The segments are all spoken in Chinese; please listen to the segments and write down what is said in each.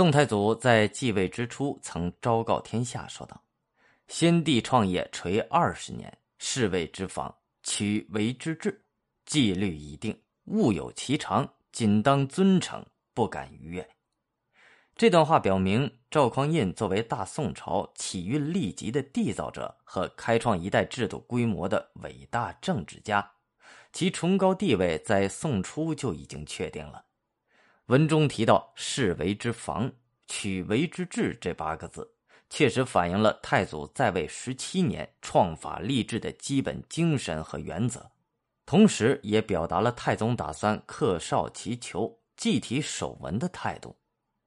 宋太祖在继位之初，曾昭告天下说道：“先帝创业垂二十年，是谓之防，取为之治，纪律已定，物有其常，仅当尊承，不敢逾越。”这段话表明，赵匡胤作为大宋朝起运立即的缔造者和开创一代制度规模的伟大政治家，其崇高地位在宋初就已经确定了。文中提到“士为之防，取为之治”这八个字，确实反映了太祖在位十七年创法立制的基本精神和原则，同时也表达了太宗打算克绍其求、继体守文的态度。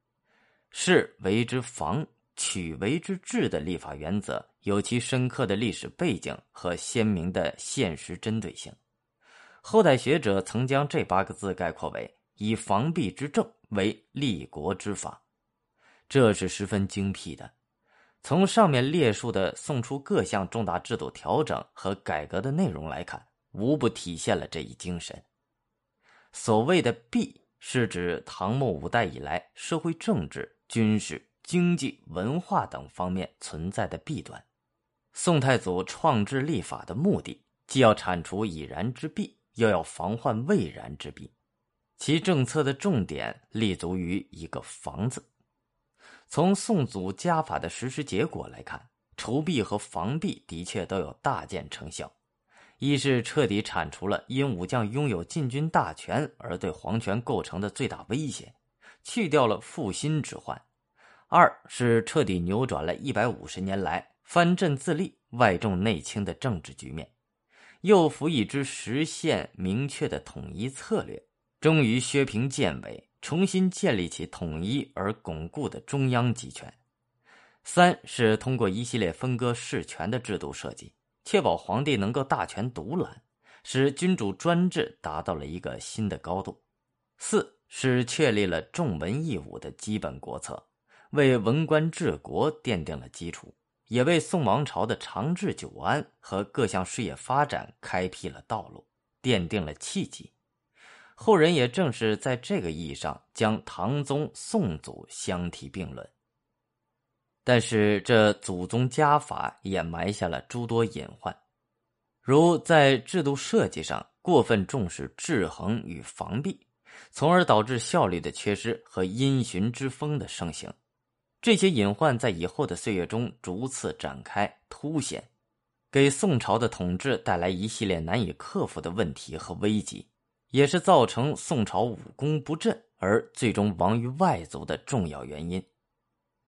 “是为之防，取为之治”的立法原则有其深刻的历史背景和鲜明的现实针对性。后代学者曾将这八个字概括为。以防弊之政为立国之法，这是十分精辟的。从上面列述的宋初各项重大制度调整和改革的内容来看，无不体现了这一精神。所谓的弊，是指唐末五代以来社会、政治、军事、经济、文化等方面存在的弊端。宋太祖创制立法的目的，既要铲除已然之弊，又要防患未然之弊。其政策的重点立足于一个“防”字。从宋祖家法的实施结果来看，除弊和防弊的确都有大见成效。一是彻底铲除了因武将拥有禁军大权而对皇权构成的最大威胁，去掉了负心之患；二是彻底扭转了一百五十年来藩镇自立、外重内轻的政治局面，又辅以之实现明确的统一策略。终于削平建委，重新建立起统一而巩固的中央集权。三是通过一系列分割事权的制度设计，确保皇帝能够大权独揽，使君主专制达到了一个新的高度。四是确立了重文抑武的基本国策，为文官治国奠定了基础，也为宋王朝的长治久安和各项事业发展开辟了道路，奠定了契机。后人也正是在这个意义上将唐宗、宋祖相提并论。但是，这祖宗家法也埋下了诸多隐患，如在制度设计上过分重视制衡与防弊，从而导致效率的缺失和因循之风的盛行。这些隐患在以后的岁月中逐次展开凸显，给宋朝的统治带来一系列难以克服的问题和危机。也是造成宋朝武功不振而最终亡于外族的重要原因。